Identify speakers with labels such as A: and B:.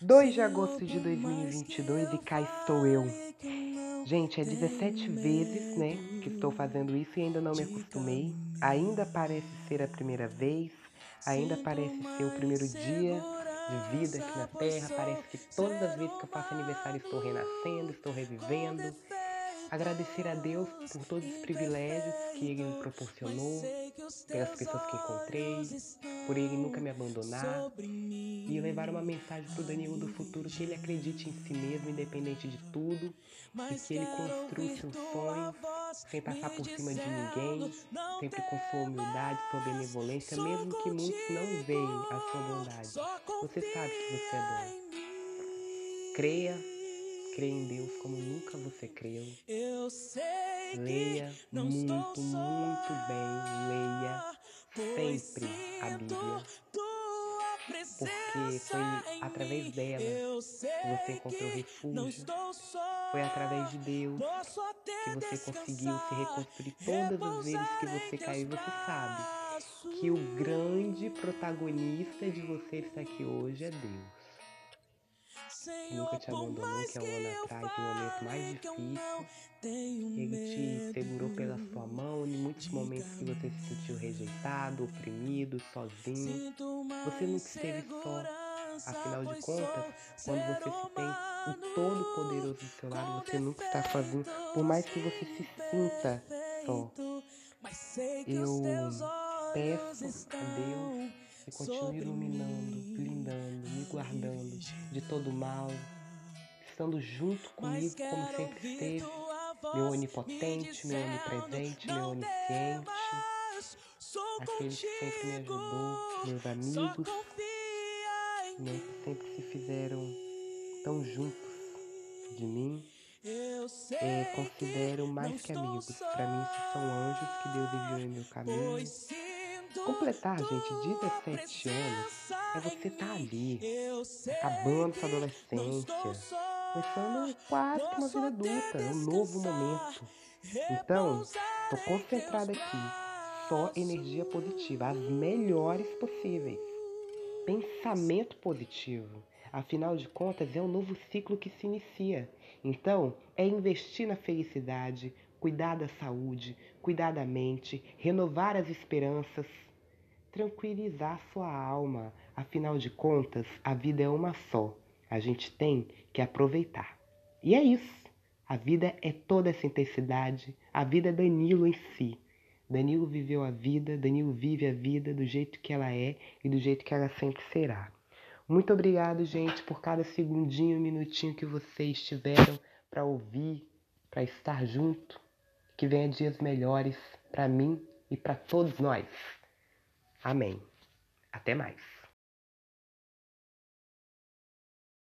A: 2 de agosto de 2022 e cá estou eu. Gente, é 17 vezes, né, que estou fazendo isso e ainda não me acostumei. Ainda parece ser a primeira vez, ainda parece ser o primeiro dia de vida aqui na Terra. Parece que todas as vezes que eu faço aniversário estou renascendo, estou revivendo. Agradecer a Deus por todos os privilégios que Ele me proporcionou, pelas pessoas que encontrei, por Ele nunca me abandonar e levar uma mensagem para o Danilo do futuro que ele acredite em si mesmo, independente de tudo, e que ele construa seus sonhos sem passar por cima de ninguém, sempre com sua humildade, sua benevolência, mesmo que muitos não vejam a sua bondade. Você sabe que você é bom. Creia Creia em Deus como nunca você creu. Leia muito, muito bem. Leia sempre a Bíblia. Porque foi através dela que você encontrou refúgio. Foi através de Deus que você conseguiu se reconstruir todas as vezes que você caiu. Você sabe que o grande protagonista de você estar aqui hoje é Deus que nunca te abandonou, que há um ano atrás, no momento mais difícil, ele te segurou pela sua mão em muitos momentos que você se sentiu rejeitado, oprimido, sozinho. Você nunca esteve só. Afinal de contas, quando você se tem o Todo-Poderoso do seu lado, você nunca está sozinho, por mais que você se sinta só. Eu peço a Deus que continue iluminando, blindando, guardando de todo mal, estando junto comigo como sempre esteve, meu onipotente, meu onipresente, meu onisciente, aquele que sempre me ajudou, meus amigos, né, que sempre se fizeram tão juntos de mim. É, considero mais que amigos. Para mim, esses são anjos que Deus enviou em meu caminho Completar, gente, 17 anos é você estar tá ali, acabando sua adolescência, começando quase que uma vida adulta, um novo momento. Então, tô concentrada aqui, só energia positiva, as melhores possíveis. Pensamento positivo. Afinal de contas, é um novo ciclo que se inicia. Então, é investir na felicidade, cuidar da saúde, cuidar da mente, renovar as esperanças, tranquilizar sua alma. Afinal de contas, a vida é uma só. A gente tem que aproveitar. E é isso. A vida é toda essa intensidade. A vida é Danilo em si. Danilo viveu a vida, Danilo vive a vida do jeito que ela é e do jeito que ela sempre será. Muito obrigado, gente, por cada segundinho, minutinho que vocês tiveram para ouvir, para estar junto. Que venha dias melhores para mim e para todos nós. Amém. Até mais.